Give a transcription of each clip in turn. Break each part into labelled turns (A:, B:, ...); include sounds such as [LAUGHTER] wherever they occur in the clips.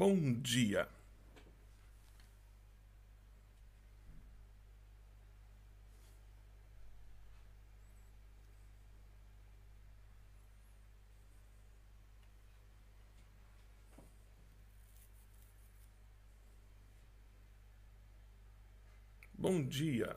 A: Bom dia. Bom dia.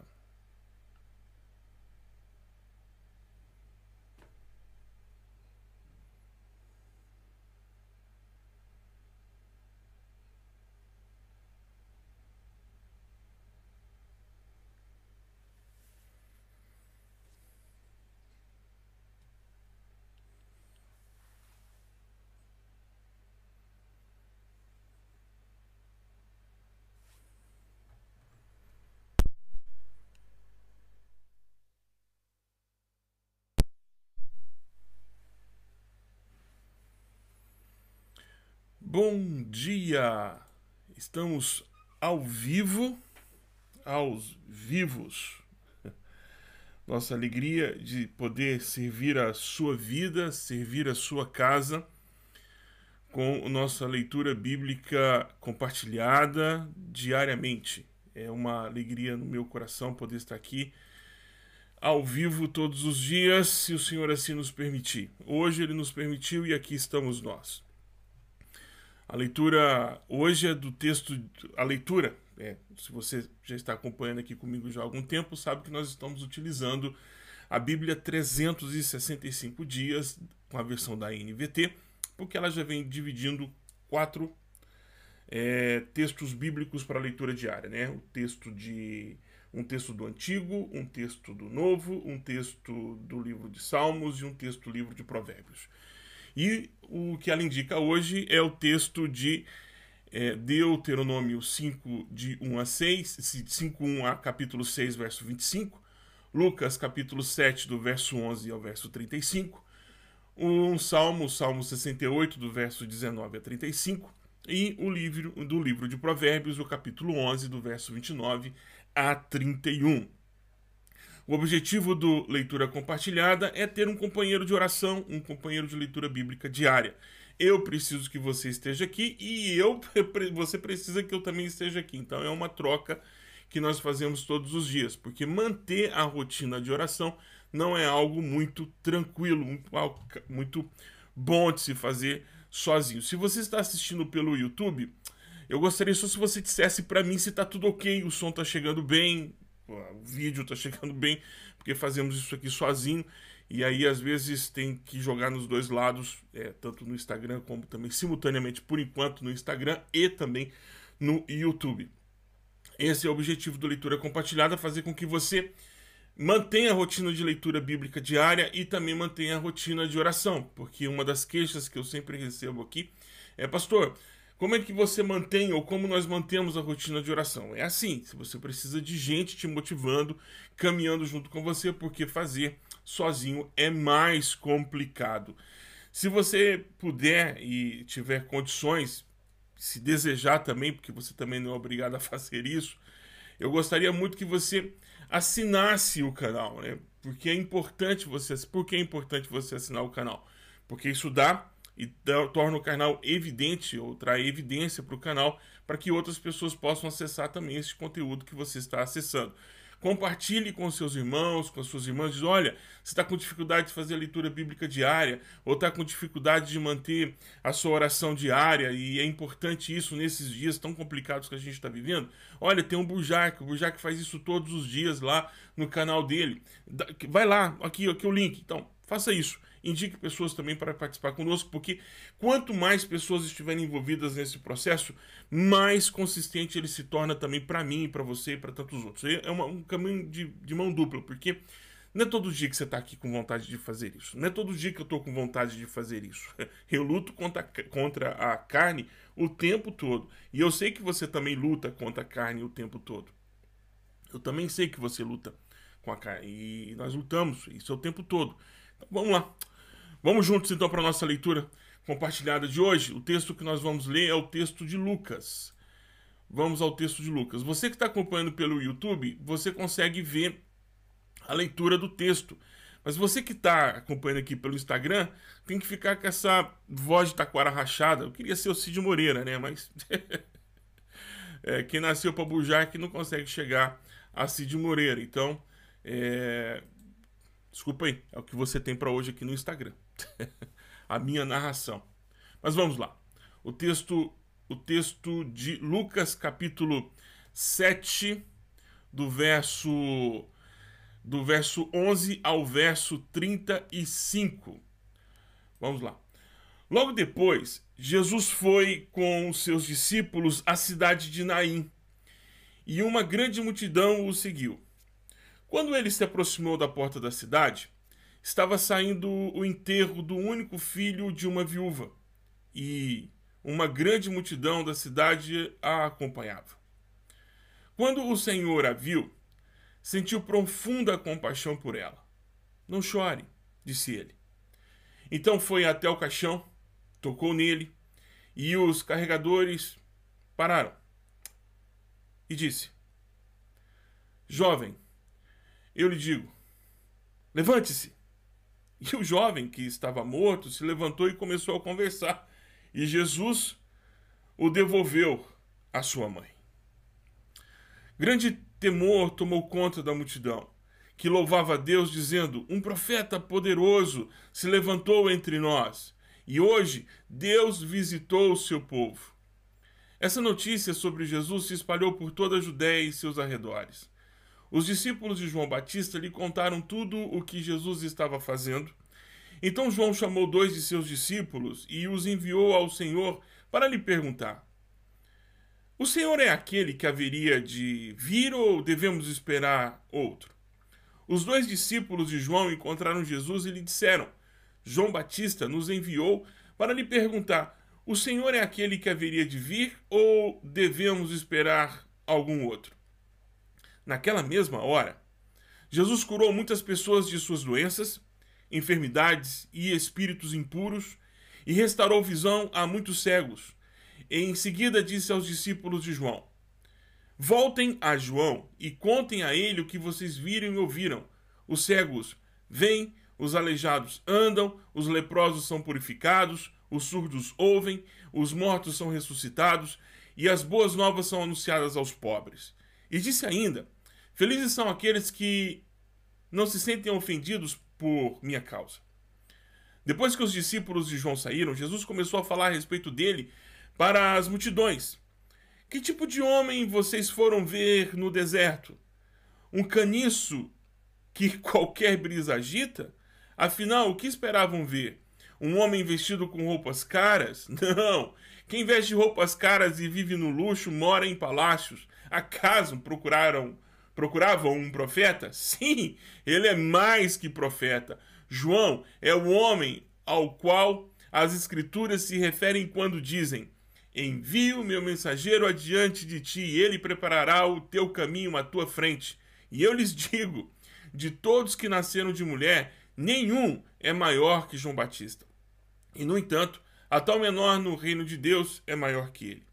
A: Bom dia! Estamos ao vivo, aos vivos. [LAUGHS] Nossa alegria de poder servir a sua vida, servir a sua casa com nossa leitura bíblica compartilhada diariamente. É uma alegria no meu coração poder estar aqui ao vivo todos os dias, se o Senhor assim nos permitir. Hoje ele nos permitiu e aqui estamos nós. A leitura hoje é do texto, a leitura, é, se você já está acompanhando aqui comigo já há algum tempo, sabe que nós estamos utilizando a Bíblia 365 dias, com a versão da NVT, porque ela já vem dividindo quatro é, textos bíblicos para leitura diária, né? O texto de um texto do Antigo, um texto do Novo, um texto do livro de Salmos e um texto do livro de Provérbios. E o que ela indica hoje é o texto de é, Deuteronômio 5, de 1 a 6, 5, 1 a capítulo 6, verso 25, Lucas capítulo 7, do verso 11 ao verso 35, um salmo, o salmo 68, do verso 19 a 35, e o livro do livro de Provérbios, o capítulo 11, do verso 29 a 31. O objetivo do Leitura Compartilhada é ter um companheiro de oração, um companheiro de leitura bíblica diária. Eu preciso que você esteja aqui e eu [LAUGHS] você precisa que eu também esteja aqui. Então é uma troca que nós fazemos todos os dias, porque manter a rotina de oração não é algo muito tranquilo, muito bom de se fazer sozinho. Se você está assistindo pelo YouTube, eu gostaria só se você dissesse para mim se está tudo ok, o som está chegando bem, o vídeo tá chegando bem, porque fazemos isso aqui sozinho. E aí, às vezes, tem que jogar nos dois lados, é, tanto no Instagram como também simultaneamente, por enquanto, no Instagram e também no YouTube. Esse é o objetivo do Leitura Compartilhada, fazer com que você mantenha a rotina de leitura bíblica diária e também mantenha a rotina de oração, porque uma das queixas que eu sempre recebo aqui é, pastor, como é que você mantém ou como nós mantemos a rotina de oração? É assim, se você precisa de gente te motivando, caminhando junto com você, porque fazer sozinho é mais complicado. Se você puder e tiver condições, se desejar também, porque você também não é obrigado a [LAUGHS] fazer isso, eu gostaria muito que você assinasse o canal, né? Porque é importante você, por que é importante você assinar o canal? Porque isso dá e torna o canal evidente ou traz evidência para o canal para que outras pessoas possam acessar também esse conteúdo que você está acessando. Compartilhe com seus irmãos, com as suas irmãs. Diz, olha, você está com dificuldade de fazer a leitura bíblica diária, ou está com dificuldade de manter a sua oração diária, e é importante isso nesses dias tão complicados que a gente está vivendo. Olha, tem um Burjac, o Burjac faz isso todos os dias lá no canal dele. Vai lá, aqui, aqui o link. Então, faça isso indique pessoas também para participar conosco, porque quanto mais pessoas estiverem envolvidas nesse processo, mais consistente ele se torna também para mim, para você e para tantos outros. É uma, um caminho de, de mão dupla, porque não é todo dia que você está aqui com vontade de fazer isso. Não é todo dia que eu estou com vontade de fazer isso. [LAUGHS] Eu luto contra, contra a carne o tempo todo. E eu sei que você também luta contra a carne o tempo todo. Eu também sei que você luta com a carne. E nós lutamos isso é o tempo todo. Então, vamos lá. Vamos juntos então para a nossa leitura compartilhada de hoje. O texto que nós vamos ler é o texto de Lucas. Vamos ao texto de Lucas. Você que está acompanhando pelo YouTube, você consegue ver a leitura do texto. Mas você que está acompanhando aqui pelo Instagram, tem que ficar com essa voz de taquara rachada. Eu queria ser o Cid Moreira, né? Mas [LAUGHS] é, quem nasceu para bujar que não consegue chegar a Cid Moreira. Então, é... desculpa aí, é o que você tem para hoje aqui no Instagram. [LAUGHS] a minha narração. Mas vamos lá. O texto, o texto de Lucas, capítulo 7, do verso do verso 11 ao verso 35. Vamos lá. Logo depois, Jesus foi com seus discípulos à cidade de Naim, e uma grande multidão o seguiu. Quando ele se aproximou da porta da cidade, estava saindo o enterro do único filho de uma viúva, e uma grande multidão da cidade a acompanhava. Quando o Senhor a viu, sentiu profunda compaixão por ela. Não chore, disse ele. Então foi até o caixão, tocou nele, e os carregadores pararam. E disse: Jovem, eu lhe digo, levante-se. E o jovem que estava morto se levantou e começou a conversar. E Jesus o devolveu à sua mãe. Grande temor tomou conta da multidão, que louvava a Deus, dizendo: Um profeta poderoso se levantou entre nós, e hoje Deus visitou o seu povo. Essa notícia sobre Jesus se espalhou por toda a Judéia e seus arredores. Os discípulos de João Batista lhe contaram tudo o que Jesus estava fazendo. Então João chamou dois de seus discípulos e os enviou ao Senhor para lhe perguntar: o Senhor é aquele que haveria de vir ou devemos esperar outro? Os dois discípulos de João encontraram Jesus e lhe disseram: João Batista nos enviou para lhe perguntar: O Senhor é aquele que haveria de vir ou devemos esperar algum outro? Naquela mesma hora, Jesus curou muitas pessoas de suas doenças, enfermidades e espíritos impuros e restaurou visão a muitos cegos em seguida disse aos discípulos de João: Voltem a João e contem a ele o que vocês viram e ouviram. Os cegos vêm, os aleijados andam, os leprosos são purificados, os surdos ouvem, os mortos são ressuscitados e as boas novas são anunciadas aos pobres. E disse ainda: Felizes são aqueles que não se sentem ofendidos por minha causa. Depois que os discípulos de João saíram, Jesus começou a falar a respeito dele para as multidões: Que tipo de homem vocês foram ver no deserto? Um caniço que [LAUGHS] qualquer brisa agita? Afinal, o que esperavam ver? Um homem vestido com roupas caras? [LAUGHS] Não! Quem veste roupas caras e vive no luxo mora em palácios. Acaso procuraram procuravam um profeta? Sim, ele é mais que profeta. João é o homem ao qual as escrituras se referem quando dizem: Envio meu mensageiro adiante de ti, e ele preparará o teu caminho à tua frente. E eu lhes digo: de todos que nasceram de mulher, nenhum é maior que João Batista. E, no entanto, a tal menor no reino de Deus é maior que ele.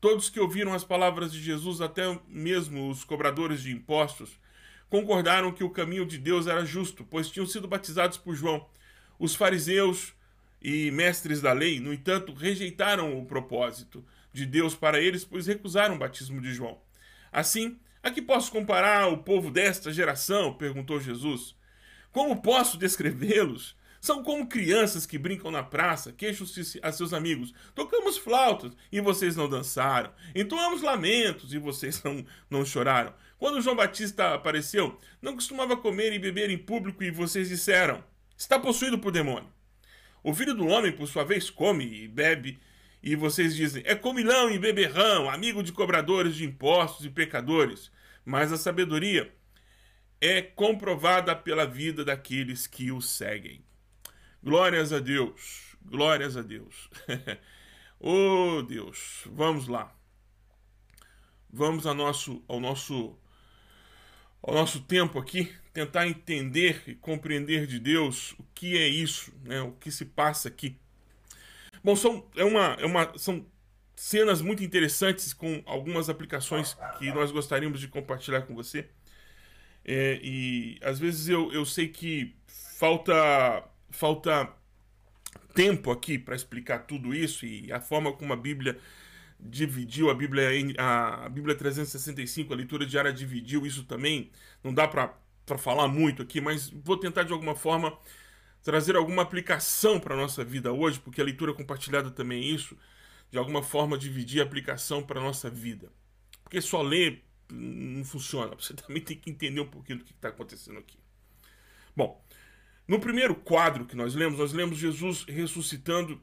A: Todos que ouviram as palavras de Jesus, até mesmo os cobradores de impostos, concordaram que o caminho de Deus era justo, pois tinham sido batizados por João. Os fariseus e mestres da lei, no entanto, rejeitaram o propósito de Deus para eles, pois recusaram o batismo de João. Assim, a que posso comparar o povo desta geração? perguntou Jesus. Como posso descrevê-los? São como crianças que brincam na praça, queixam-se a seus amigos. Tocamos flautas e vocês não dançaram. Entoamos lamentos e vocês não, não choraram. Quando João Batista apareceu, não costumava comer e beber em público e vocês disseram: Está possuído por demônio. O filho do homem, por sua vez, come e bebe, e vocês dizem: é comilão e beberrão, amigo de cobradores de impostos e pecadores. Mas a sabedoria é comprovada pela vida daqueles que o seguem. Glórias a Deus, glórias a Deus. [LAUGHS] oh Deus, vamos lá. Vamos ao nosso, ao nosso, ao nosso tempo aqui tentar entender e compreender de Deus o que é isso, né? o que se passa aqui. Bom, são, é uma, é uma, são cenas muito interessantes com algumas aplicações que nós gostaríamos de compartilhar com você. É, e às vezes eu, eu sei que falta, falta tempo aqui para explicar tudo isso e a forma como a Bíblia dividiu a Bíblia a, Bíblia 365, a leitura diária dividiu isso também. Não dá para falar muito aqui, mas vou tentar de alguma forma trazer alguma aplicação para a nossa vida hoje, porque a leitura compartilhada também é isso, de alguma forma dividir a aplicação para a nossa vida. Porque só ler não funciona, [LAUGHS] você também tem que entender um pouquinho do que está acontecendo aqui. Bom, no primeiro quadro que nós lemos, nós lemos Jesus ressuscitando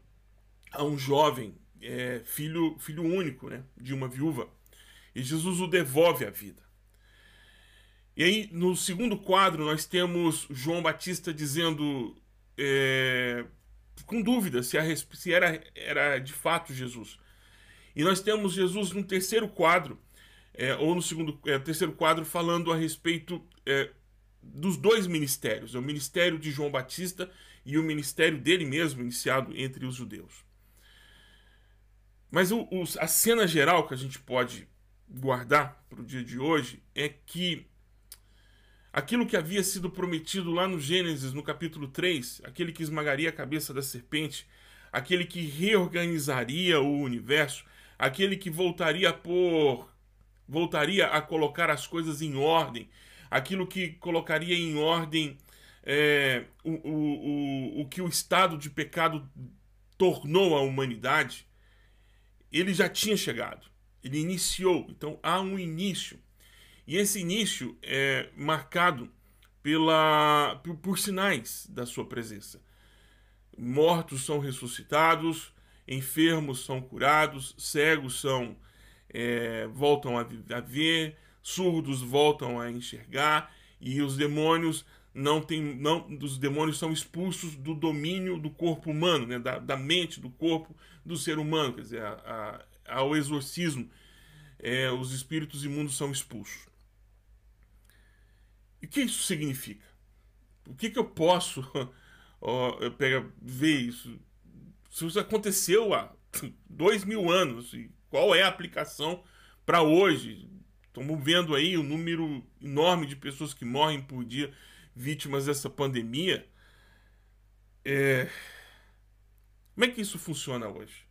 A: a um jovem, é, filho, filho único né, de uma viúva, e Jesus o devolve à vida. E aí, no segundo quadro, nós temos João Batista dizendo é, com dúvida se, a, se era, era de fato Jesus. E nós temos Jesus no terceiro quadro, é, ou no segundo, é, terceiro quadro, falando a respeito é, dos dois ministérios, o ministério de João Batista e o ministério dele mesmo, iniciado entre os judeus. Mas o, o, a cena geral que a gente pode guardar para o dia de hoje é que Aquilo que havia sido prometido lá no Gênesis, no capítulo 3, aquele que esmagaria a cabeça da serpente, aquele que reorganizaria o universo, aquele que voltaria a pôr, voltaria a colocar as coisas em ordem, aquilo que colocaria em ordem é, o, o, o, o que o estado de pecado tornou a humanidade, ele já tinha chegado, ele iniciou. Então há um início. E esse início é marcado pela, por, por sinais da sua presença. Mortos são ressuscitados, enfermos são curados, cegos são é, voltam a, a ver, surdos voltam a enxergar e os demônios não tem não os demônios são expulsos do domínio do corpo humano né da, da mente do corpo do ser humano quer dizer a, a, ao exorcismo é, os espíritos imundos são expulsos e o que isso significa? O que, que eu posso [LAUGHS] ó, eu ver isso? Se isso aconteceu há dois mil anos, e qual é a aplicação para hoje? Estamos vendo aí o um número enorme de pessoas que morrem por dia vítimas dessa pandemia. É... Como é que isso funciona hoje?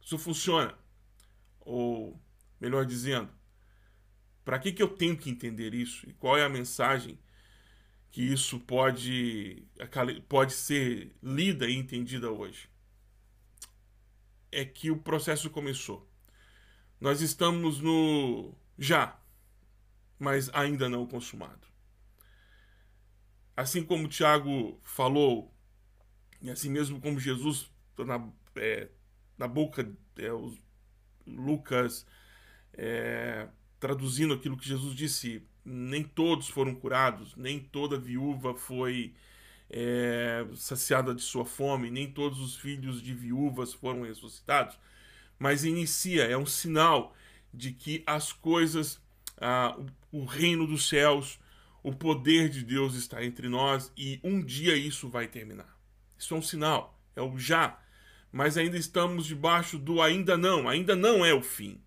A: Isso funciona, ou melhor dizendo, para que, que eu tenho que entender isso? E qual é a mensagem que isso pode, pode ser lida e entendida hoje? É que o processo começou. Nós estamos no já, mas ainda não consumado. Assim como Tiago falou, e assim mesmo como Jesus, na, é, na boca, é, Lucas é, traduzindo aquilo que Jesus disse, nem todos foram curados, nem toda viúva foi é, saciada de sua fome, nem todos os filhos de viúvas foram ressuscitados, mas inicia, é um sinal de que as coisas, ah, o reino dos céus, o poder de Deus está entre nós e um dia isso vai terminar. Isso é um sinal, é o já, mas ainda estamos debaixo do ainda não, ainda não é o fim,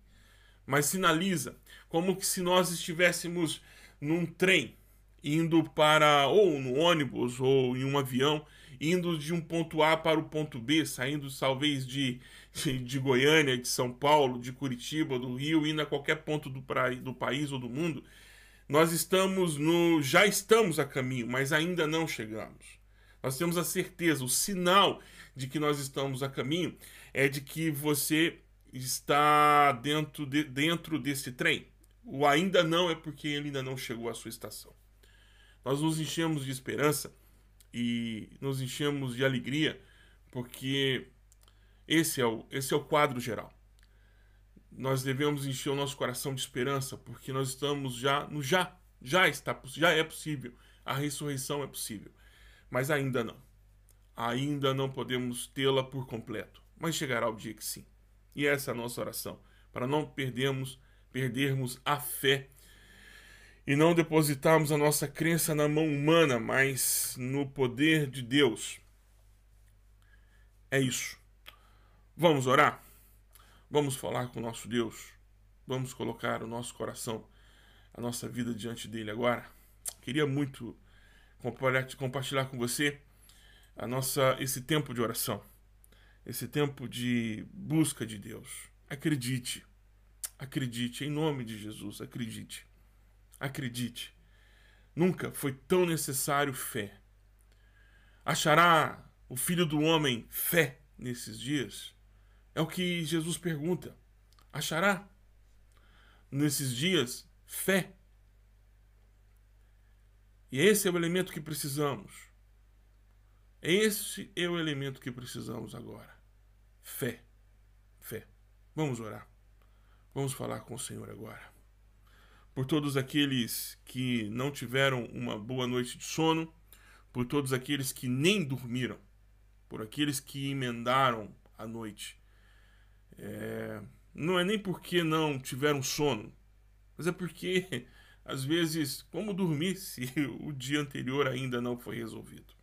A: mas sinaliza como que se nós estivéssemos num trem indo para ou no ônibus ou em um avião indo de um ponto A para o ponto B, saindo talvez de, de, de Goiânia, de São Paulo, de Curitiba, do Rio, indo a qualquer ponto do, pra, do país ou do mundo, nós estamos no. já estamos a caminho, mas ainda não chegamos. Nós temos a certeza, o sinal de que nós estamos a caminho é de que você está dentro, de, dentro desse trem. O ainda não é porque ele ainda não chegou à sua estação. Nós nos enchemos de esperança e nos enchemos de alegria porque esse é o, esse é o quadro geral. Nós devemos encher o nosso coração de esperança porque nós estamos já no já. Já está, já é possível. A ressurreição é possível. Mas ainda não. Ainda não podemos tê-la por completo. Mas chegará o dia que sim. E essa é a nossa oração, para não perdermos perdermos a fé e não depositarmos a nossa crença na mão humana, mas no poder de Deus. É isso. Vamos orar? Vamos falar com o nosso Deus. Vamos colocar o nosso coração a nossa vida diante dele agora? Queria muito compartilhar com você a nossa esse tempo de oração, esse tempo de busca de Deus. Acredite, acredite em nome de Jesus, acredite, acredite. Nunca foi tão necessário fé. Achará o Filho do Homem fé nesses dias? É o que Jesus pergunta. Achará nesses dias fé? E esse é o elemento que precisamos. Esse é o elemento que precisamos agora. Fé. Fé. Vamos orar. Vamos falar com o Senhor agora. Por todos aqueles que não tiveram uma boa noite de sono, por todos aqueles que nem dormiram, por aqueles que emendaram a noite. É... Não é nem porque não tiveram sono, mas é porque [LAUGHS] às vezes, como dormir [LAUGHS] se o dia anterior ainda não foi resolvido?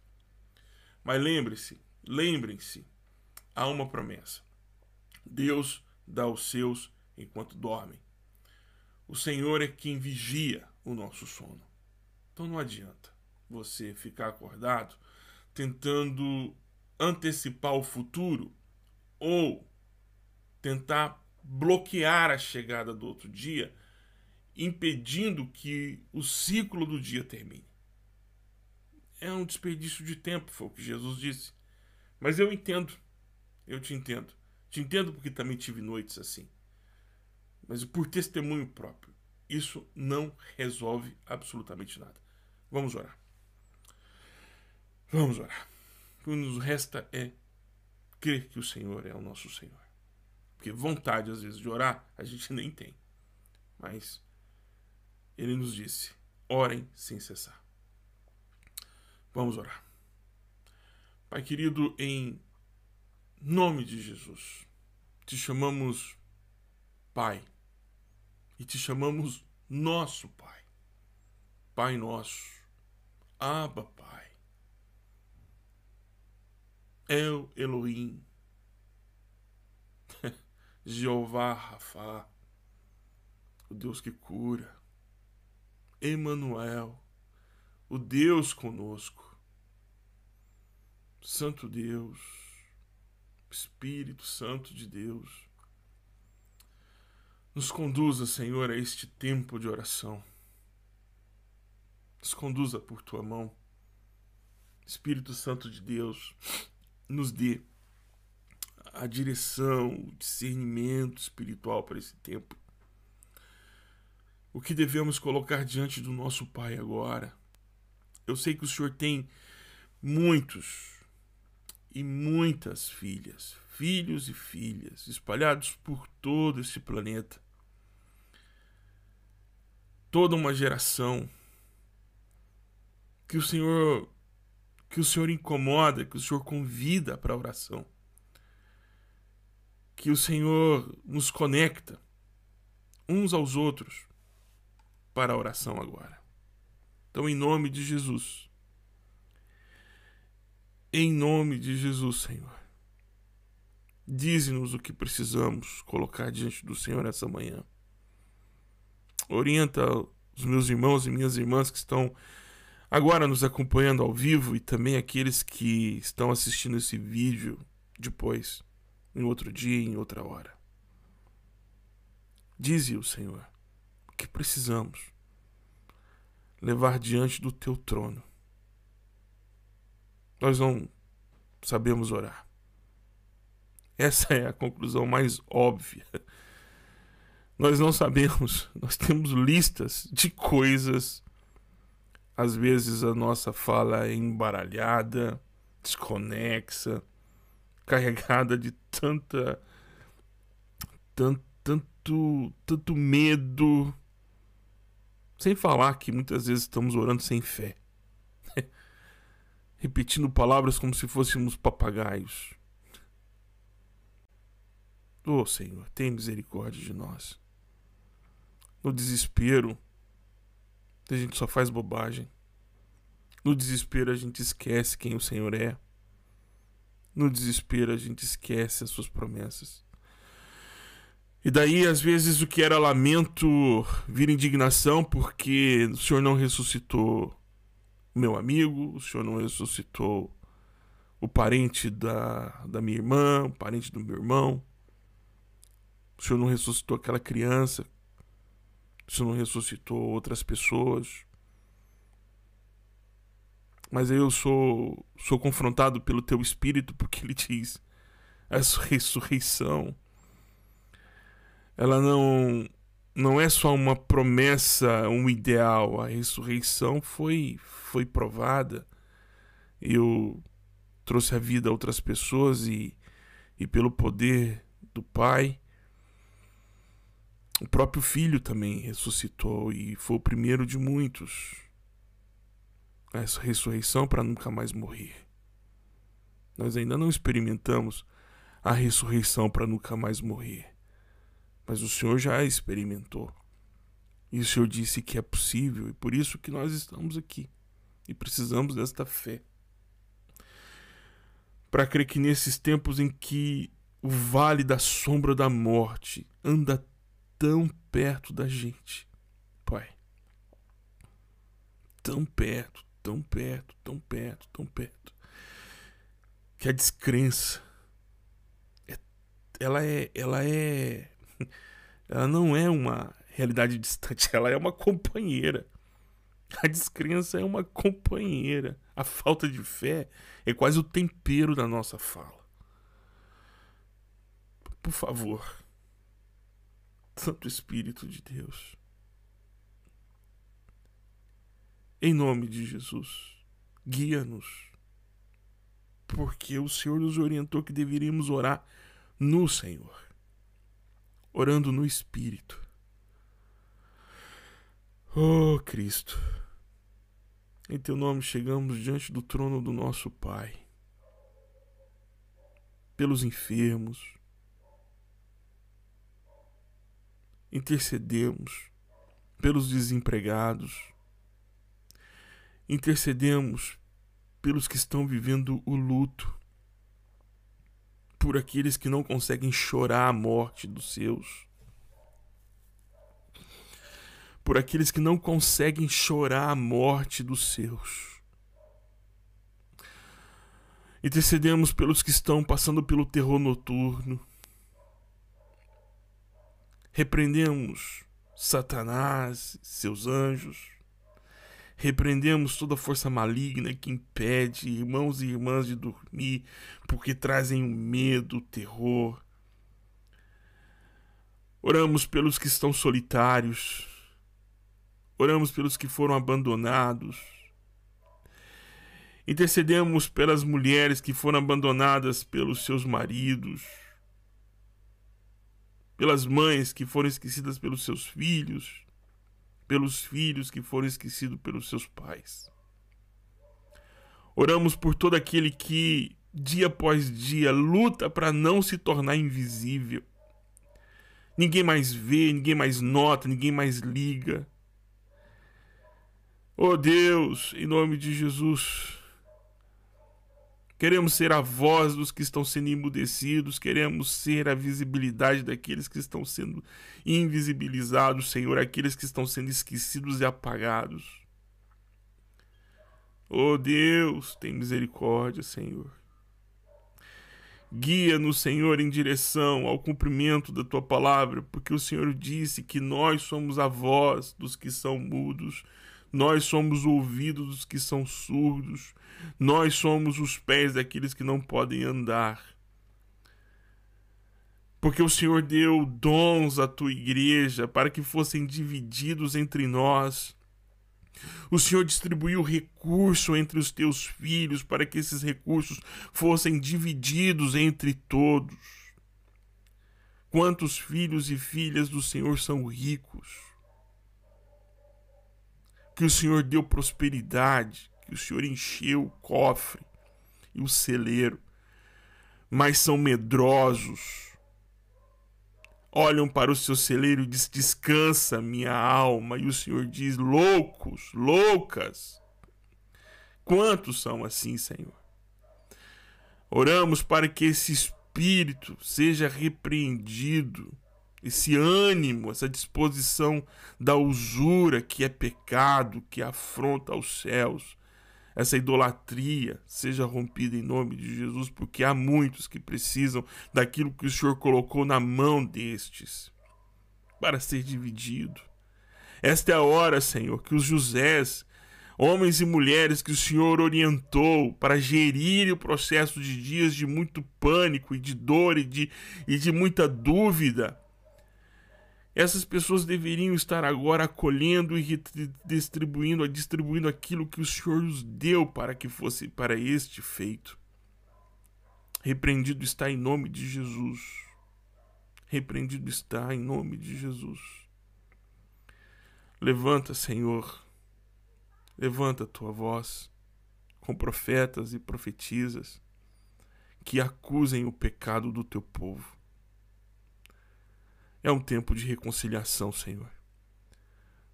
A: Mas lembre-se, lembrem-se, há uma promessa. Deus dá os seus enquanto dormem. O Senhor é quem vigia o nosso sono. Então não adianta você ficar acordado tentando antecipar o futuro ou tentar bloquear a chegada do outro dia impedindo que o ciclo do dia termine. É um desperdício de tempo, foi o que Jesus disse. Mas eu entendo, eu te entendo. Te entendo porque também tive noites assim. Mas por testemunho próprio, isso não resolve absolutamente nada. Vamos orar. Vamos orar. O que nos resta é crer que o Senhor é o nosso Senhor. Porque vontade, às vezes, de orar, a gente nem tem. Mas ele nos disse: orem sem cessar. Vamos orar. Pai querido, em nome de Jesus, te chamamos Pai e te chamamos nosso Pai. Pai nosso, Abba Pai. El Elohim, [LAUGHS] Jeová Rafa, o Deus que cura, Emanuel, o Deus conosco. Santo Deus, Espírito Santo de Deus, nos conduza, Senhor, a este tempo de oração. Nos conduza por tua mão. Espírito Santo de Deus, nos dê a direção, o discernimento espiritual para esse tempo o que devemos colocar diante do nosso Pai agora. Eu sei que o Senhor tem muitos e muitas filhas, filhos e filhas, espalhados por todo esse planeta. Toda uma geração que o Senhor que o Senhor incomoda, que o Senhor convida para a oração. Que o Senhor nos conecta uns aos outros para a oração agora. Então, em nome de Jesus. Em nome de Jesus, Senhor. Dize-nos o que precisamos colocar diante do Senhor essa manhã. Orienta os meus irmãos e minhas irmãs que estão agora nos acompanhando ao vivo e também aqueles que estão assistindo esse vídeo depois, em outro dia, em outra hora. Dize o Senhor que precisamos levar diante do teu trono. Nós não sabemos orar. Essa é a conclusão mais óbvia. Nós não sabemos, [LAUGHS] nós temos listas de coisas. Às vezes a nossa fala é embaralhada, desconexa, [LAUGHS] carregada de tanta tanto tanto, tanto medo. Sem falar que muitas vezes estamos orando sem fé. [LAUGHS] Repetindo palavras como se fôssemos papagaios. Oh Senhor, tem misericórdia de nós. No desespero, a gente só faz bobagem. No desespero, a gente esquece quem o Senhor é. No desespero, a gente esquece as suas promessas. E daí, às vezes, o que era lamento vira indignação porque o Senhor não ressuscitou meu amigo, o Senhor não ressuscitou o parente da, da minha irmã, o parente do meu irmão. O Senhor não ressuscitou aquela criança. Senhor não ressuscitou outras pessoas. Mas aí eu sou, sou confrontado pelo teu espírito porque ele diz: essa ressurreição ela não não é só uma promessa, um ideal. A ressurreição foi foi provada. Eu trouxe a vida a outras pessoas e, e pelo poder do Pai, o próprio Filho também ressuscitou e foi o primeiro de muitos. Essa ressurreição para nunca mais morrer. Nós ainda não experimentamos a ressurreição para nunca mais morrer. Mas o Senhor já experimentou. E o Senhor disse que é possível, e por isso que nós estamos aqui. E precisamos desta fé. Para crer que nesses tempos em que o vale da sombra da morte anda tão perto da gente, Pai. Tão perto, tão perto, tão perto, tão perto. Que a descrença é, ela é ela é [LAUGHS] ela não é uma realidade distante, [LAUGHS] ela é uma companheira. A descrença é uma companheira. A falta de fé é quase o tempero da nossa fala. Por favor, Santo Espírito de Deus, em nome de Jesus, guia-nos, porque o Senhor nos orientou que deveríamos orar no Senhor orando no Espírito. Oh Cristo, em Teu nome chegamos diante do trono do nosso Pai, pelos enfermos, intercedemos pelos desempregados, intercedemos pelos que estão vivendo o luto, por aqueles que não conseguem chorar a morte dos seus. Por aqueles que não conseguem chorar a morte dos seus. Intercedemos pelos que estão passando pelo terror noturno. Repreendemos Satanás, seus anjos Repreendemos toda força maligna que impede irmãos e irmãs de dormir, porque trazem o medo, o terror. Oramos pelos que estão solitários. Oramos pelos que foram abandonados. Intercedemos pelas mulheres que foram abandonadas pelos seus maridos, pelas mães que foram esquecidas pelos seus filhos pelos filhos que foram esquecidos pelos seus pais. Oramos por todo aquele que, dia após dia, luta para não se tornar invisível. Ninguém mais vê, ninguém mais nota, ninguém mais liga. Oh Deus, em nome de Jesus, Queremos ser a voz dos que estão sendo emudecidos, queremos ser a visibilidade daqueles que estão sendo invisibilizados, Senhor, aqueles que estão sendo esquecidos e apagados. Oh Deus, tem misericórdia, Senhor. Guia-nos, Senhor, em direção ao cumprimento da tua palavra, porque o Senhor disse que nós somos a voz dos que são mudos, nós somos o ouvido dos que são surdos, nós somos os pés daqueles que não podem andar. Porque o Senhor deu dons à tua igreja para que fossem divididos entre nós. O Senhor distribuiu recurso entre os teus filhos para que esses recursos fossem divididos entre todos. Quantos filhos e filhas do Senhor são ricos? Que o Senhor deu prosperidade, que o Senhor encheu o cofre e o celeiro, mas são medrosos. Olham para o seu celeiro e diz: Descansa, minha alma. E o Senhor diz: Loucos, loucas. Quantos são assim, Senhor? Oramos para que esse espírito seja repreendido esse ânimo, essa disposição da usura que é pecado, que afronta aos céus, essa idolatria seja rompida em nome de Jesus, porque há muitos que precisam daquilo que o Senhor colocou na mão destes para ser dividido. Esta é a hora, Senhor, que os Josés, homens e mulheres que o Senhor orientou para gerir o processo de dias de muito pânico e de dor e de, e de muita dúvida, essas pessoas deveriam estar agora acolhendo e distribuindo, distribuindo aquilo que o Senhor nos deu para que fosse para este feito. Repreendido está em nome de Jesus. Repreendido está em nome de Jesus. Levanta, Senhor. Levanta a tua voz com profetas e profetisas que acusem o pecado do teu povo é um tempo de reconciliação, Senhor.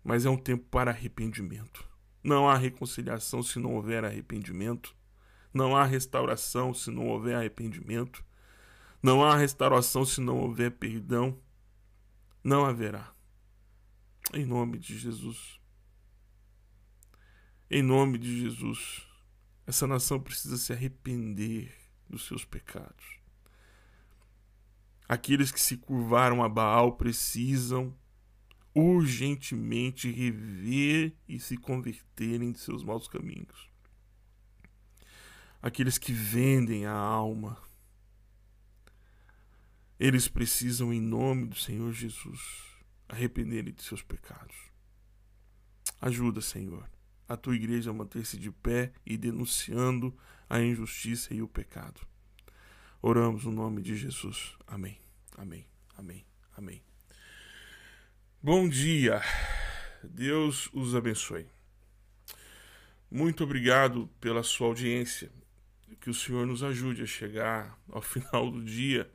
A: Mas é um tempo para arrependimento. Não há reconciliação se não houver arrependimento. Não há restauração se não houver arrependimento. Não há restauração se não houver perdão. Não haverá. Em nome de Jesus. Em nome de Jesus. Essa nação precisa se arrepender dos seus pecados. Aqueles que se curvaram a Baal precisam urgentemente rever e se converterem de seus maus caminhos. Aqueles que vendem a alma, eles precisam, em nome do Senhor Jesus, arrependerem de seus pecados. Ajuda, Senhor, a tua igreja a manter-se de pé e denunciando a injustiça e o pecado. Oramos no nome de Jesus. Amém. Amém. Amém. Amém. Bom dia. Deus os abençoe. Muito obrigado pela sua audiência. Que o Senhor nos ajude a chegar ao [LAUGHS] final do dia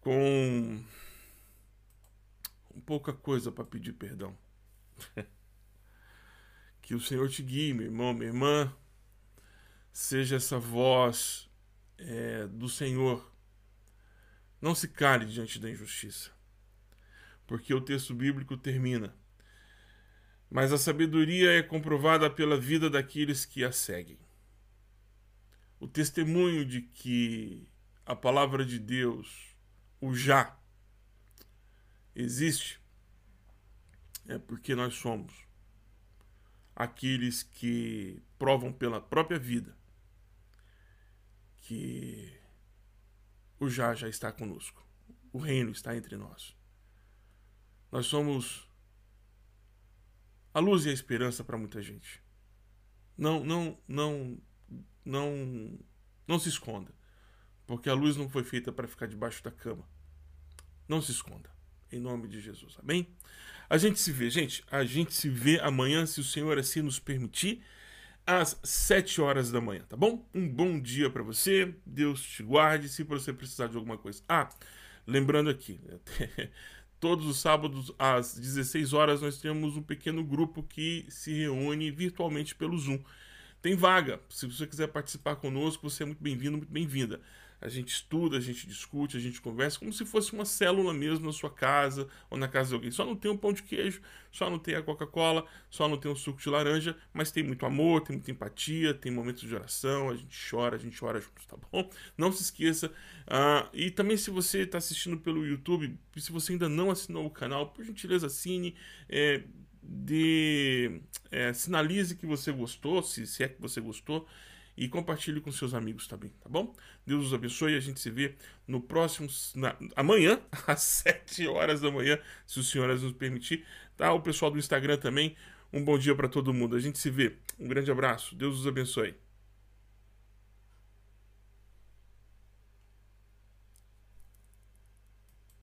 A: com pouca coisa para pedir perdão. [LAUGHS] que o Senhor te guie, meu irmão, minha irmã. Seja essa voz é, do Senhor. Não se cale diante da injustiça. Porque o texto bíblico termina. Mas a sabedoria é comprovada pela vida daqueles que a seguem. O testemunho de que a palavra de Deus, o já, existe, é porque nós somos aqueles que provam pela própria vida que o já já está conosco. O reino está entre nós. Nós somos a luz e a esperança para muita gente. Não, não, não, não, não se esconda, porque a luz não foi feita para ficar debaixo da cama. Não se esconda, em nome de Jesus. Amém? A gente se vê, gente. A gente se vê amanhã, se o Senhor assim nos permitir às 7 horas da manhã, tá bom? Um bom dia para você, Deus te guarde, se você precisar de alguma coisa. Ah, lembrando aqui, né? [LAUGHS] todos os sábados às 16 horas nós temos um pequeno grupo que se reúne virtualmente pelo Zoom. Tem vaga, se você quiser participar conosco, você é muito bem-vindo, muito bem-vinda. A gente estuda, a gente discute, a gente conversa, como se fosse uma célula mesmo na sua casa ou na casa de alguém. Só não tem o um pão de queijo, só não tem a Coca-Cola, só não tem o um suco de laranja, mas tem muito amor, tem muita empatia, tem momentos de oração, a gente chora, a gente chora juntos, tá bom? Não se esqueça. Uh, e também, se você está assistindo pelo YouTube, se você ainda não assinou o canal, por gentileza, assine. É, de é, sinalize que você gostou, se, se é que você gostou e compartilhe com seus amigos também, tá bom? Deus os abençoe e a gente se vê no próximo. Na, amanhã, [LAUGHS] às 7 horas da manhã, se o Senhor nos permitir. Tá? O pessoal do Instagram também. Um bom dia para todo mundo. A gente se vê. Um grande abraço. Deus os abençoe.